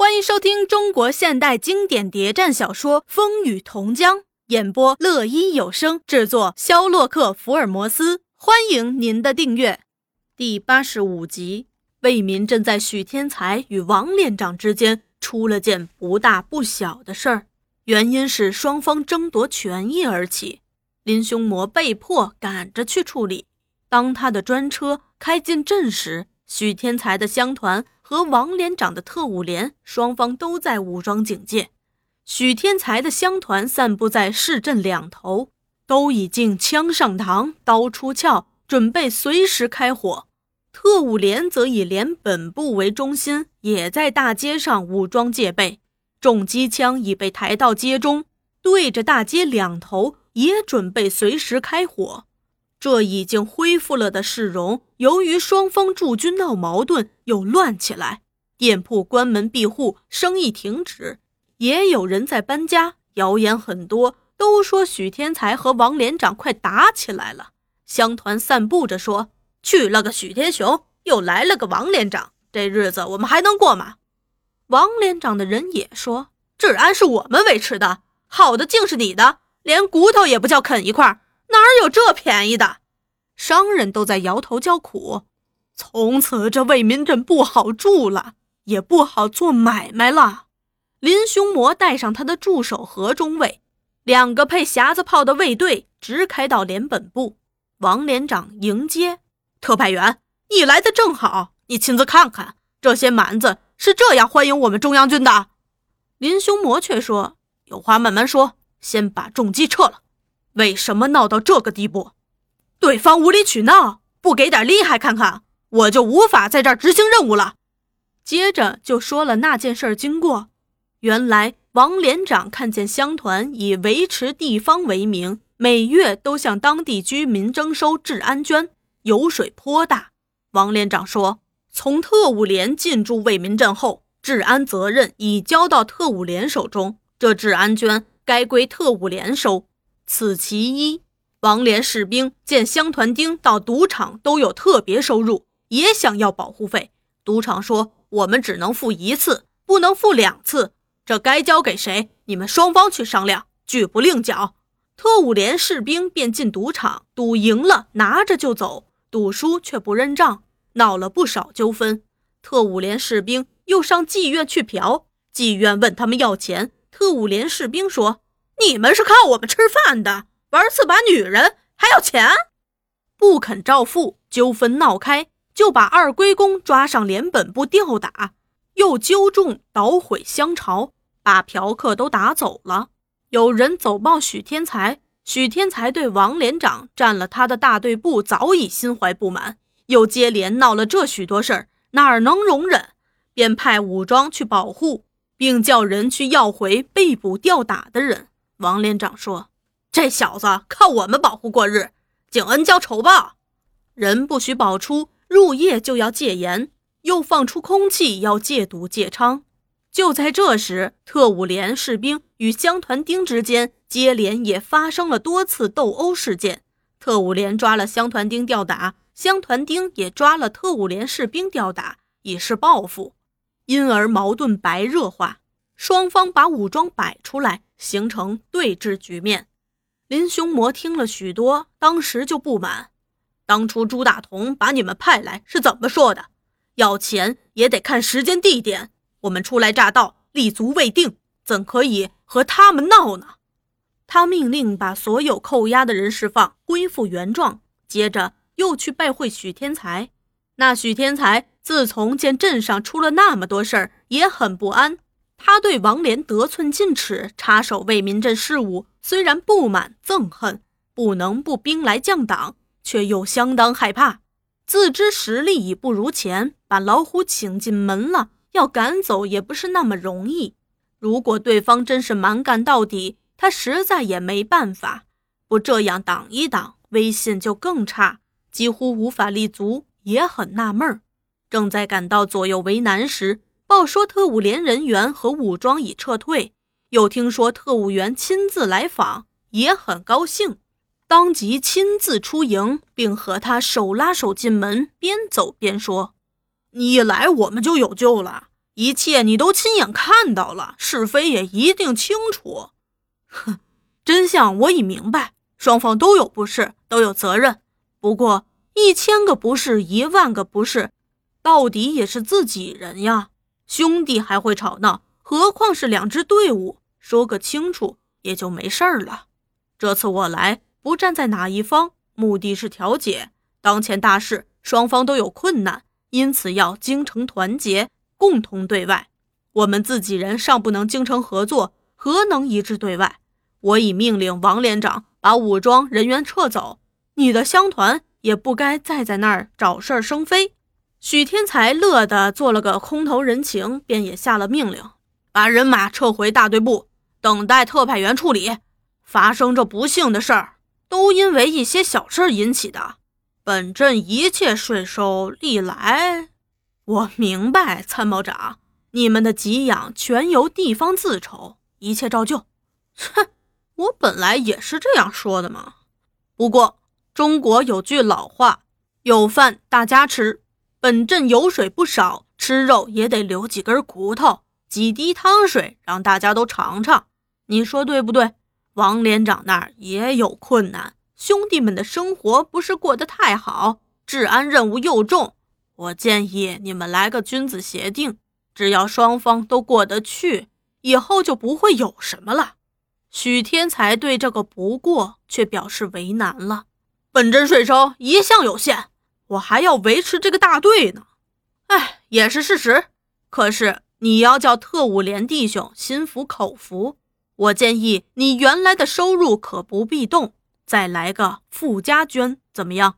欢迎收听中国现代经典谍战小说《风雨同江》，演播乐一有声制作，肖洛克福尔摩斯。欢迎您的订阅。第八十五集，魏民正在许天才与王连长之间出了件不大不小的事儿，原因是双方争夺权益而起。林凶魔被迫赶着去处理。当他的专车开进镇时，许天才的乡团。和王连长的特务连，双方都在武装警戒。许天才的乡团散布在市镇两头，都已经枪上膛，刀出鞘，准备随时开火。特务连则以连本部为中心，也在大街上武装戒备。重机枪已被抬到街中，对着大街两头，也准备随时开火。这已经恢复了的市容，由于双方驻军闹矛盾，又乱起来。店铺关门闭户，生意停止，也有人在搬家。谣言很多，都说许天才和王连长快打起来了。乡团散布着说：“去了个许天雄，又来了个王连长，这日子我们还能过吗？”王连长的人也说：“治安是我们维持的，好的竟是你的，连骨头也不叫啃一块。”哪有这便宜的？商人都在摇头叫苦。从此这为民镇不好住了，也不好做买卖了。林凶魔带上他的助手何中尉，两个配匣子炮的卫队，直开到连本部。王连长迎接特派员，你来的正好，你亲自看看，这些蛮子是这样欢迎我们中央军的。林凶魔却说：“有话慢慢说，先把重机撤了。”为什么闹到这个地步？对方无理取闹，不给点厉害看看，我就无法在这儿执行任务了。接着就说了那件事经过。原来王连长看见乡团以维持地方为名，每月都向当地居民征收治安捐，油水颇大。王连长说，从特务连进驻为民镇后，治安责任已交到特务连手中，这治安捐该归特务连收。此其一。王连士兵见乡团丁到赌场都有特别收入，也想要保护费。赌场说：“我们只能付一次，不能付两次。这该交给谁？你们双方去商量，拒不另缴。”特务连士兵便进赌场，赌赢了拿着就走，赌输却不认账，闹了不少纠纷。特务连士兵又上妓院去嫖，妓院问他们要钱，特务连士兵说。你们是靠我们吃饭的，玩次把女人还要钱，不肯照付，纠纷闹开，就把二龟公抓上连本部吊打，又纠众捣毁香巢，把嫖客都打走了。有人走报许天才，许天才对王连长占了他的大队部早已心怀不满，又接连闹了这许多事儿，哪能容忍？便派武装去保护，并叫人去要回被捕吊打的人。王连长说：“这小子靠我们保护过日，景恩交仇报，人不许保出，入夜就要戒严，又放出空气要戒毒戒娼。”就在这时，特务连士兵与乡团丁之间接连也发生了多次斗殴事件，特务连抓了乡团丁吊打，乡团丁也抓了特务连士兵吊打，以示报复，因而矛盾白热化。双方把武装摆出来，形成对峙局面。林凶魔听了许多，当时就不满：当初朱大同把你们派来是怎么说的？要钱也得看时间地点。我们初来乍到，立足未定，怎可以和他们闹呢？他命令把所有扣押的人释放，恢复原状。接着又去拜会许天才。那许天才自从见镇上出了那么多事儿，也很不安。他对王连得寸进尺，插手为民镇事务，虽然不满憎恨，不能不兵来将挡，却又相当害怕。自知实力已不如前，把老虎请进门了，要赶走也不是那么容易。如果对方真是蛮干到底，他实在也没办法。不这样挡一挡，威信就更差，几乎无法立足，也很纳闷儿。正在感到左右为难时，报说特务连人员和武装已撤退，又听说特务员亲自来访，也很高兴，当即亲自出营，并和他手拉手进门，边走边说：“你一来，我们就有救了。一切你都亲眼看到了，是非也一定清楚。哼，真相我已明白，双方都有不是，都有责任。不过一千个不是，一万个不是，到底也是自己人呀。兄弟还会吵闹，何况是两支队伍？说个清楚，也就没事儿了。这次我来，不站在哪一方，目的是调解。当前大事，双方都有困难，因此要精诚团结，共同对外。我们自己人尚不能精诚合作，何能一致对外？我已命令王连长把武装人员撤走，你的乡团也不该再在那儿找事儿生非。许天才乐得做了个空头人情，便也下了命令，把人马撤回大队部，等待特派员处理。发生这不幸的事儿，都因为一些小事引起的。本镇一切税收历来，我明白，参谋长，你们的给养全由地方自筹，一切照旧。哼，我本来也是这样说的嘛。不过中国有句老话，有饭大家吃。本镇油水不少，吃肉也得留几根骨头，几滴汤水，让大家都尝尝。你说对不对？王连长那儿也有困难。兄弟们的生活不是过得太好，治安任务又重。我建议你们来个君子协定，只要双方都过得去，以后就不会有什么了。许天才对这个不过却表示为难了。本镇税收一向有限，我还要维持这个大队呢。哎，也是事实。可是你要叫特务连弟兄心服口服，我建议你原来的收入可不必动。再来个附加捐怎么样？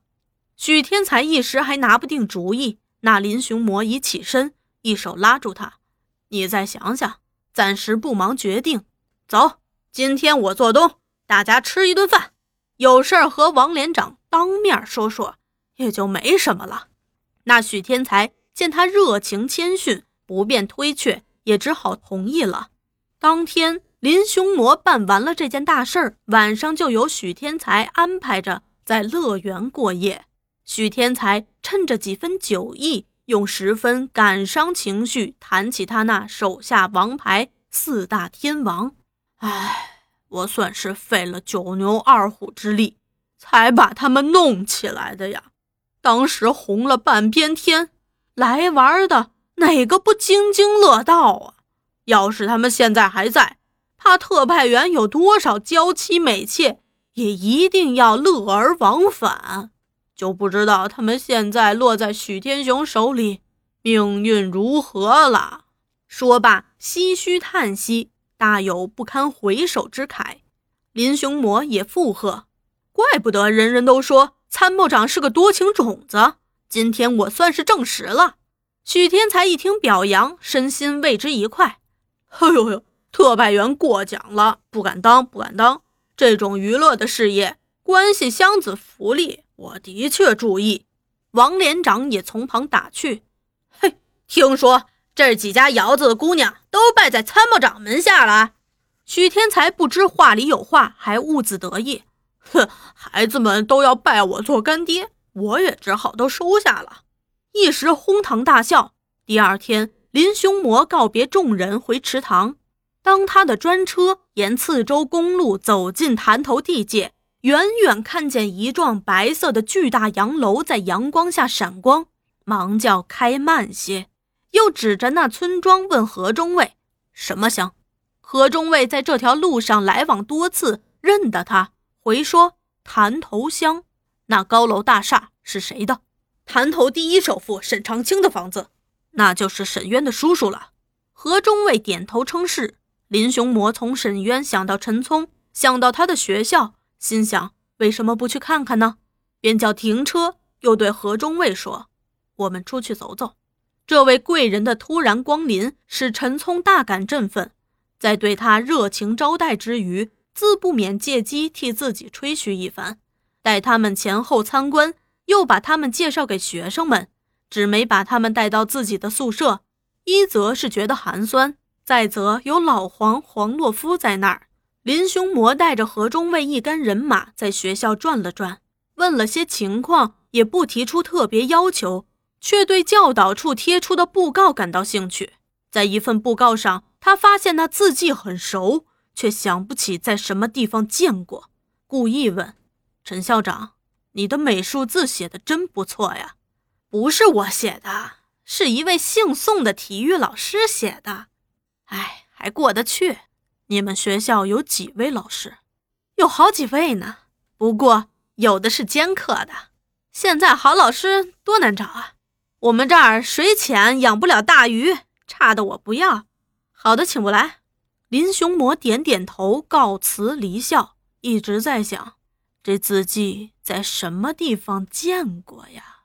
许天才一时还拿不定主意。那林雄魔已起身，一手拉住他：“你再想想，暂时不忙决定。走，今天我做东，大家吃一顿饭，有事儿和王连长当面说说，也就没什么了。”那许天才见他热情谦逊，不便推却，也只好同意了。当天。林雄魔办完了这件大事儿，晚上就由许天才安排着在乐园过夜。许天才趁着几分酒意，用十分感伤情绪谈起他那手下王牌四大天王。唉，我算是费了九牛二虎之力，才把他们弄起来的呀。当时红了半边天，来玩的哪个不津津乐道啊？要是他们现在还在，怕特派员有多少娇妻美妾，也一定要乐而忘返。就不知道他们现在落在许天雄手里，命运如何了。说罢，唏嘘叹息，大有不堪回首之慨。林雄魔也附和：“怪不得人人都说参谋长是个多情种子，今天我算是证实了。”许天才一听表扬，身心为之一快。哎呦呦！特派员过奖了，不敢当，不敢当。这种娱乐的事业，关系乡子福利，我的确注意。王连长也从旁打趣：“嘿，听说这几家窑子的姑娘都拜在参谋长门下了。”许天才不知话里有话，还兀自得意：“哼，孩子们都要拜我做干爹，我也只好都收下了。”一时哄堂大笑。第二天，林雄魔告别众人，回池塘。当他的专车沿次州公路走进潭头地界，远远看见一幢白色的巨大洋楼在阳光下闪光，忙叫开慢些，又指着那村庄问何中尉：“什么乡？”何中尉在这条路上来往多次，认得他，回说：“潭头乡。”那高楼大厦是谁的？潭头第一首富沈长清的房子，那就是沈渊的叔叔了。何中尉点头称是。林雄模从沈渊想到陈聪，想到他的学校，心想为什么不去看看呢？便叫停车，又对何中尉说：“我们出去走走。”这位贵人的突然光临，使陈聪大感振奋，在对他热情招待之余，自不免借机替自己吹嘘一番。待他们前后参观，又把他们介绍给学生们，只没把他们带到自己的宿舍。一则是觉得寒酸。再则有老黄黄洛夫在那儿，林雄魔带着何中尉一干人马在学校转了转，问了些情况，也不提出特别要求，却对教导处贴出的布告感到兴趣。在一份布告上，他发现那字迹很熟，却想不起在什么地方见过，故意问陈校长：“你的美术字写的真不错呀。”“不是我写的，是一位姓宋的体育老师写的。”“哎，还过得去。你们学校有几位老师？”“有好几位呢，不过有的是兼课的。现在好老师多难找啊！我们这儿水浅，养不了大鱼。”差的我不要，好的请不来。林雄魔点点头，告辞离校。一直在想，这字迹在什么地方见过呀？